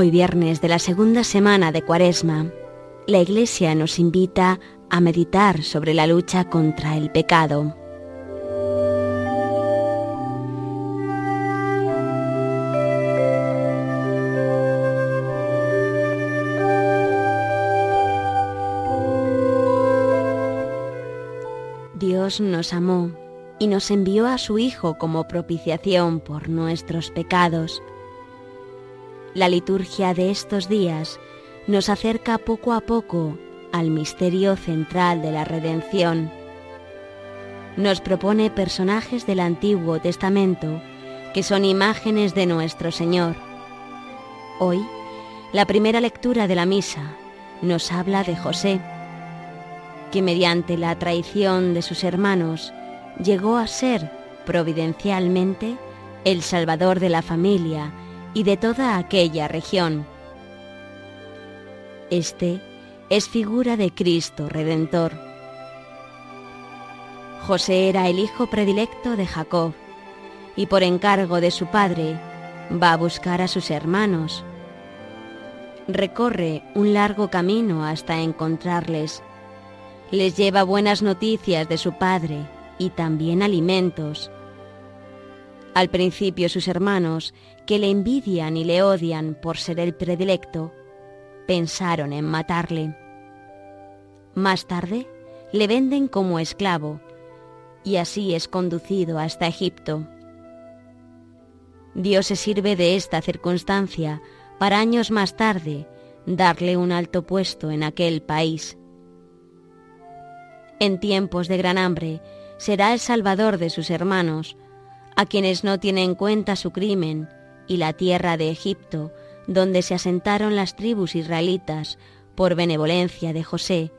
Hoy viernes de la segunda semana de Cuaresma, la Iglesia nos invita a meditar sobre la lucha contra el pecado. Dios nos amó y nos envió a su Hijo como propiciación por nuestros pecados. La liturgia de estos días nos acerca poco a poco al misterio central de la redención. Nos propone personajes del Antiguo Testamento que son imágenes de nuestro Señor. Hoy, la primera lectura de la misa nos habla de José, que mediante la traición de sus hermanos llegó a ser providencialmente el Salvador de la familia y de toda aquella región. Este es figura de Cristo Redentor. José era el hijo predilecto de Jacob y por encargo de su padre va a buscar a sus hermanos. Recorre un largo camino hasta encontrarles. Les lleva buenas noticias de su padre y también alimentos. Al principio sus hermanos, que le envidian y le odian por ser el predilecto, pensaron en matarle. Más tarde le venden como esclavo y así es conducido hasta Egipto. Dios se sirve de esta circunstancia para años más tarde darle un alto puesto en aquel país. En tiempos de gran hambre, será el salvador de sus hermanos, a quienes no tiene en cuenta su crimen y la tierra de Egipto, donde se asentaron las tribus israelitas por benevolencia de José,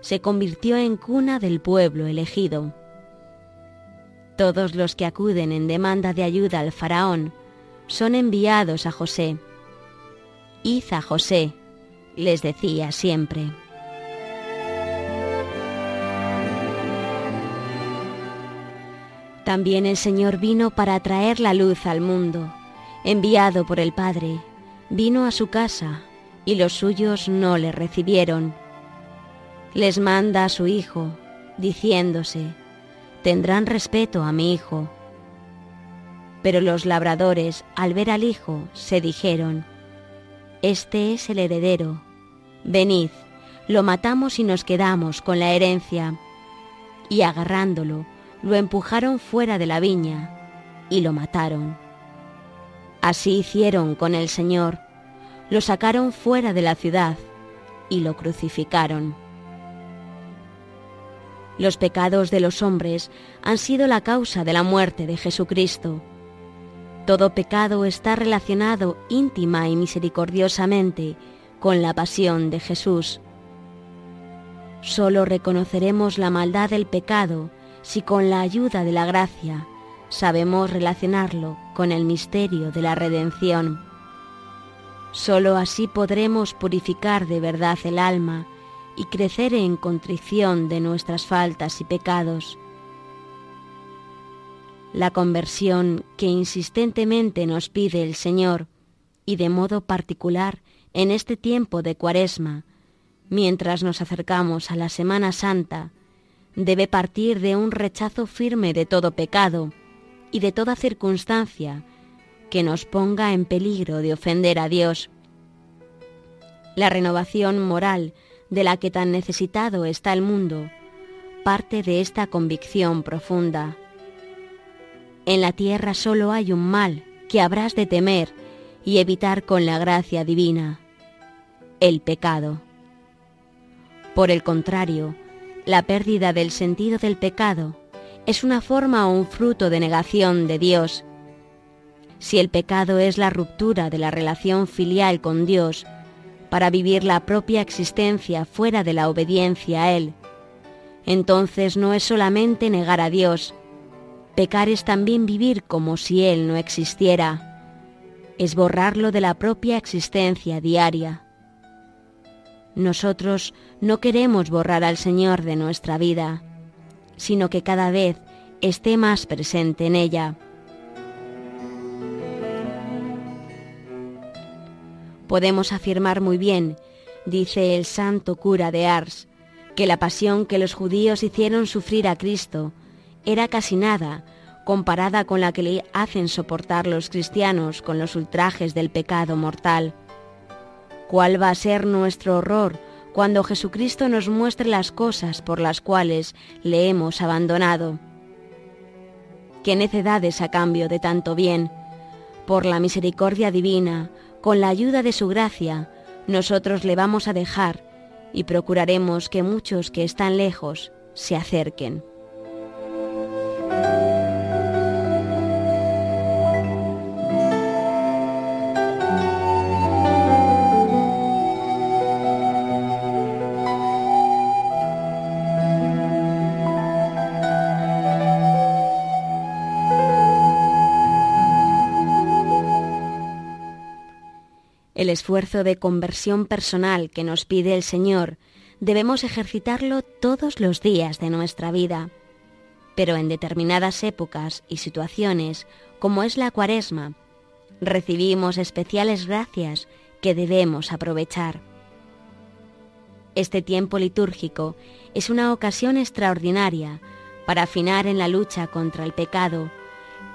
se convirtió en cuna del pueblo elegido. Todos los que acuden en demanda de ayuda al faraón son enviados a José. Id a José, les decía siempre. También el Señor vino para traer la luz al mundo, enviado por el Padre. Vino a su casa y los suyos no le recibieron. Les manda a su Hijo, diciéndose, tendrán respeto a mi Hijo. Pero los labradores, al ver al Hijo, se dijeron, Este es el heredero, venid, lo matamos y nos quedamos con la herencia. Y agarrándolo, lo empujaron fuera de la viña y lo mataron. Así hicieron con el Señor, lo sacaron fuera de la ciudad y lo crucificaron. Los pecados de los hombres han sido la causa de la muerte de Jesucristo. Todo pecado está relacionado íntima y misericordiosamente con la pasión de Jesús. Solo reconoceremos la maldad del pecado si con la ayuda de la gracia sabemos relacionarlo con el misterio de la redención. Solo así podremos purificar de verdad el alma y crecer en contrición de nuestras faltas y pecados. La conversión que insistentemente nos pide el Señor, y de modo particular en este tiempo de Cuaresma, mientras nos acercamos a la Semana Santa, debe partir de un rechazo firme de todo pecado y de toda circunstancia que nos ponga en peligro de ofender a Dios. La renovación moral de la que tan necesitado está el mundo parte de esta convicción profunda. En la tierra solo hay un mal que habrás de temer y evitar con la gracia divina, el pecado. Por el contrario, la pérdida del sentido del pecado es una forma o un fruto de negación de Dios. Si el pecado es la ruptura de la relación filial con Dios para vivir la propia existencia fuera de la obediencia a Él, entonces no es solamente negar a Dios, pecar es también vivir como si Él no existiera, es borrarlo de la propia existencia diaria. Nosotros no queremos borrar al Señor de nuestra vida, sino que cada vez esté más presente en ella. podemos afirmar muy bien, dice el santo cura de Ars, que la pasión que los judíos hicieron sufrir a Cristo era casi nada comparada con la que le hacen soportar los cristianos con los ultrajes del pecado mortal. ¿Cuál va a ser nuestro horror cuando Jesucristo nos muestre las cosas por las cuales le hemos abandonado? Qué necedades a cambio de tanto bien. Por la misericordia divina, con la ayuda de su gracia, nosotros le vamos a dejar y procuraremos que muchos que están lejos se acerquen. Esfuerzo de conversión personal que nos pide el Señor debemos ejercitarlo todos los días de nuestra vida. Pero en determinadas épocas y situaciones, como es la cuaresma, recibimos especiales gracias que debemos aprovechar. Este tiempo litúrgico es una ocasión extraordinaria para afinar en la lucha contra el pecado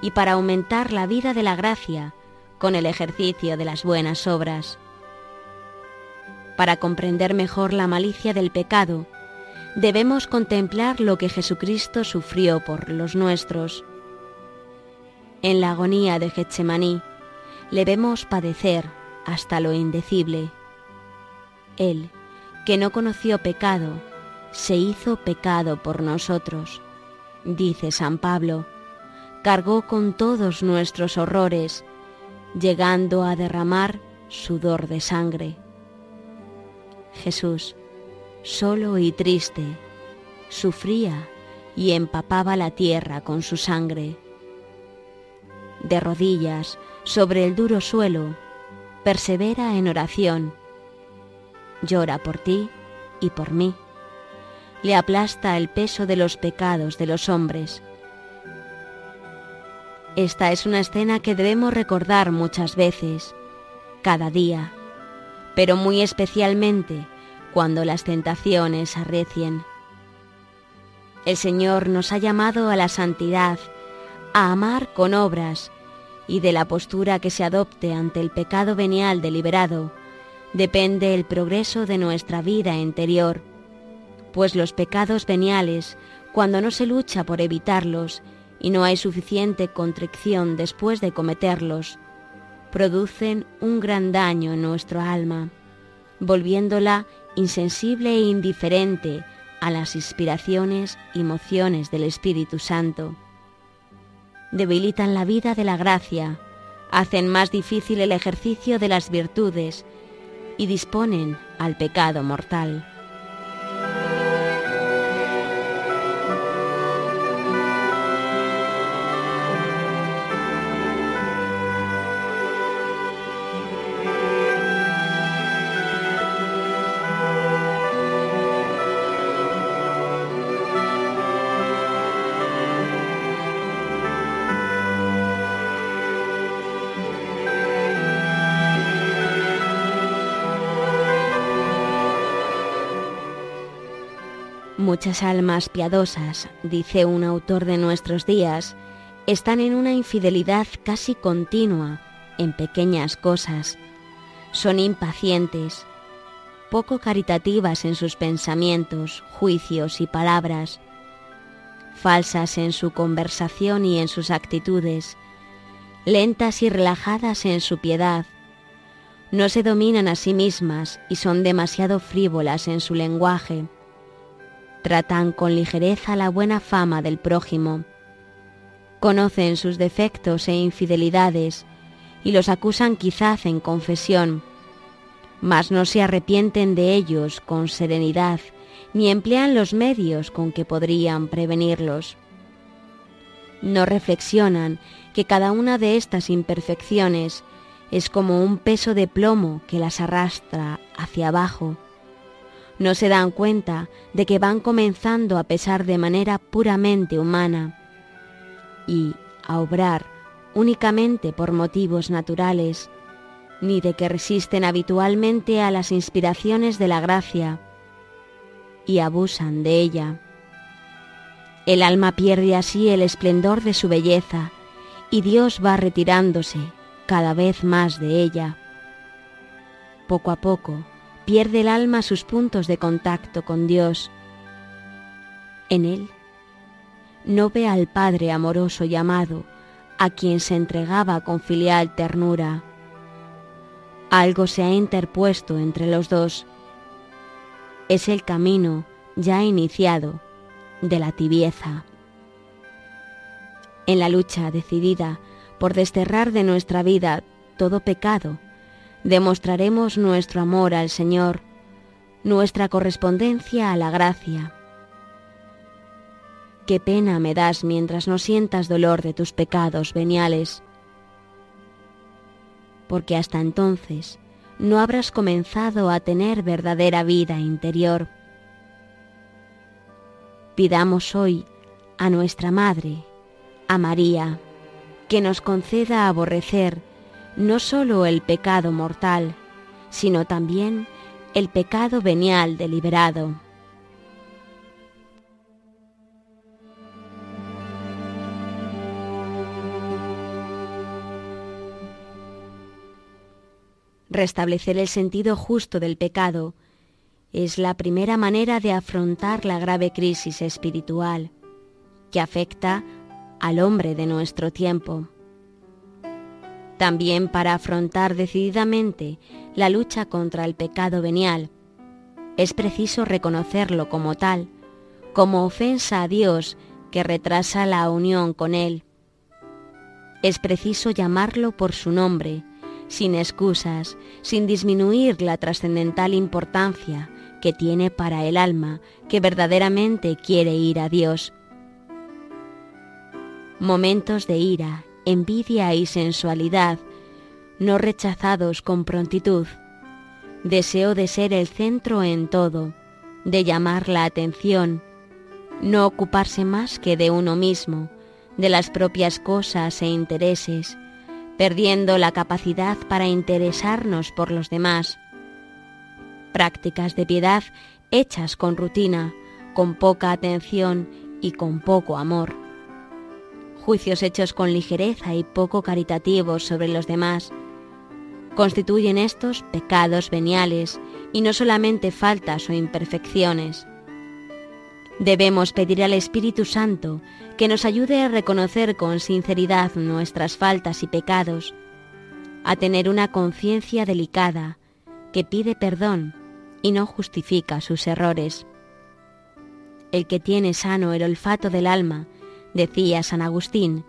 y para aumentar la vida de la gracia con el ejercicio de las buenas obras. Para comprender mejor la malicia del pecado, debemos contemplar lo que Jesucristo sufrió por los nuestros. En la agonía de Getsemaní le vemos padecer hasta lo indecible. Él, que no conoció pecado, se hizo pecado por nosotros, dice San Pablo, cargó con todos nuestros horrores llegando a derramar sudor de sangre. Jesús, solo y triste, sufría y empapaba la tierra con su sangre. De rodillas, sobre el duro suelo, persevera en oración. Llora por ti y por mí. Le aplasta el peso de los pecados de los hombres esta es una escena que debemos recordar muchas veces, cada día, pero muy especialmente cuando las tentaciones arrecien. El Señor nos ha llamado a la santidad, a amar con obras, y de la postura que se adopte ante el pecado venial deliberado depende el progreso de nuestra vida interior, pues los pecados veniales, cuando no se lucha por evitarlos, y no hay suficiente contrición después de cometerlos, producen un gran daño en nuestro alma, volviéndola insensible e indiferente a las inspiraciones y mociones del Espíritu Santo. Debilitan la vida de la gracia, hacen más difícil el ejercicio de las virtudes y disponen al pecado mortal. Muchas almas piadosas, dice un autor de nuestros días, están en una infidelidad casi continua en pequeñas cosas. Son impacientes, poco caritativas en sus pensamientos, juicios y palabras, falsas en su conversación y en sus actitudes, lentas y relajadas en su piedad, no se dominan a sí mismas y son demasiado frívolas en su lenguaje tratan con ligereza la buena fama del prójimo, conocen sus defectos e infidelidades y los acusan quizás en confesión, mas no se arrepienten de ellos con serenidad ni emplean los medios con que podrían prevenirlos. No reflexionan que cada una de estas imperfecciones es como un peso de plomo que las arrastra hacia abajo no se dan cuenta de que van comenzando a pesar de manera puramente humana y a obrar únicamente por motivos naturales, ni de que resisten habitualmente a las inspiraciones de la gracia y abusan de ella. El alma pierde así el esplendor de su belleza y Dios va retirándose cada vez más de ella. Poco a poco pierde el alma sus puntos de contacto con Dios. En él no ve al Padre amoroso y amado, a quien se entregaba con filial ternura. Algo se ha interpuesto entre los dos. Es el camino ya iniciado de la tibieza. En la lucha decidida por desterrar de nuestra vida todo pecado, demostraremos nuestro amor al Señor, nuestra correspondencia a la gracia. Qué pena me das mientras no sientas dolor de tus pecados veniales, porque hasta entonces no habrás comenzado a tener verdadera vida interior. Pidamos hoy a nuestra Madre, a María, que nos conceda aborrecer no sólo el pecado mortal, sino también el pecado venial deliberado. Restablecer el sentido justo del pecado es la primera manera de afrontar la grave crisis espiritual que afecta al hombre de nuestro tiempo. También para afrontar decididamente la lucha contra el pecado venial, es preciso reconocerlo como tal, como ofensa a Dios que retrasa la unión con Él. Es preciso llamarlo por su nombre, sin excusas, sin disminuir la trascendental importancia que tiene para el alma que verdaderamente quiere ir a Dios. Momentos de ira, envidia y sensualidad, no rechazados con prontitud. Deseo de ser el centro en todo, de llamar la atención, no ocuparse más que de uno mismo, de las propias cosas e intereses, perdiendo la capacidad para interesarnos por los demás. Prácticas de piedad hechas con rutina, con poca atención y con poco amor juicios hechos con ligereza y poco caritativos sobre los demás. Constituyen estos pecados veniales y no solamente faltas o imperfecciones. Debemos pedir al Espíritu Santo que nos ayude a reconocer con sinceridad nuestras faltas y pecados, a tener una conciencia delicada que pide perdón y no justifica sus errores. El que tiene sano el olfato del alma decía San Agustín,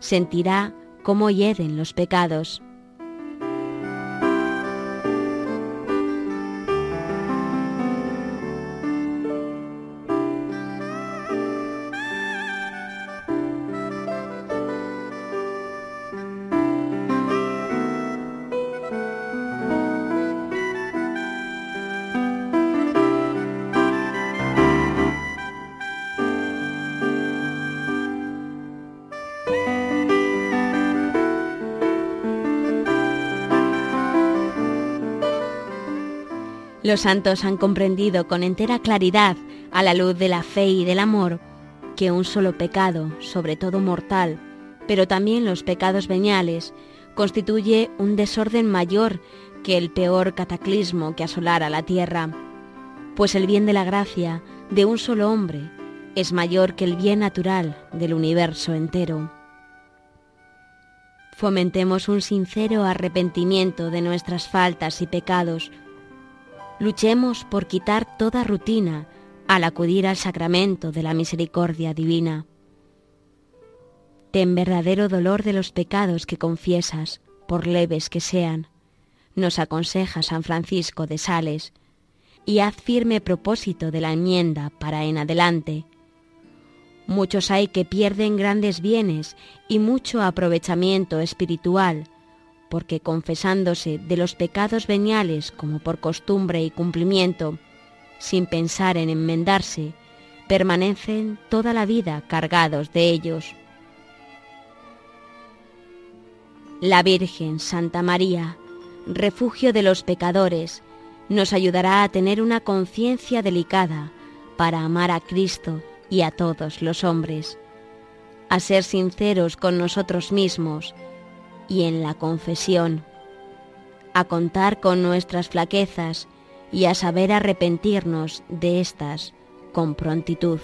sentirá cómo hieden los pecados. Los santos han comprendido con entera claridad, a la luz de la fe y del amor, que un solo pecado, sobre todo mortal, pero también los pecados veniales, constituye un desorden mayor que el peor cataclismo que asolara la tierra, pues el bien de la gracia de un solo hombre es mayor que el bien natural del universo entero. Fomentemos un sincero arrepentimiento de nuestras faltas y pecados, Luchemos por quitar toda rutina al acudir al sacramento de la misericordia divina. Ten verdadero dolor de los pecados que confiesas, por leves que sean, nos aconseja San Francisco de Sales, y haz firme propósito de la enmienda para en adelante. Muchos hay que pierden grandes bienes y mucho aprovechamiento espiritual porque confesándose de los pecados veniales como por costumbre y cumplimiento, sin pensar en enmendarse, permanecen toda la vida cargados de ellos. La Virgen Santa María, refugio de los pecadores, nos ayudará a tener una conciencia delicada para amar a Cristo y a todos los hombres, a ser sinceros con nosotros mismos y en la confesión, a contar con nuestras flaquezas y a saber arrepentirnos de estas con prontitud.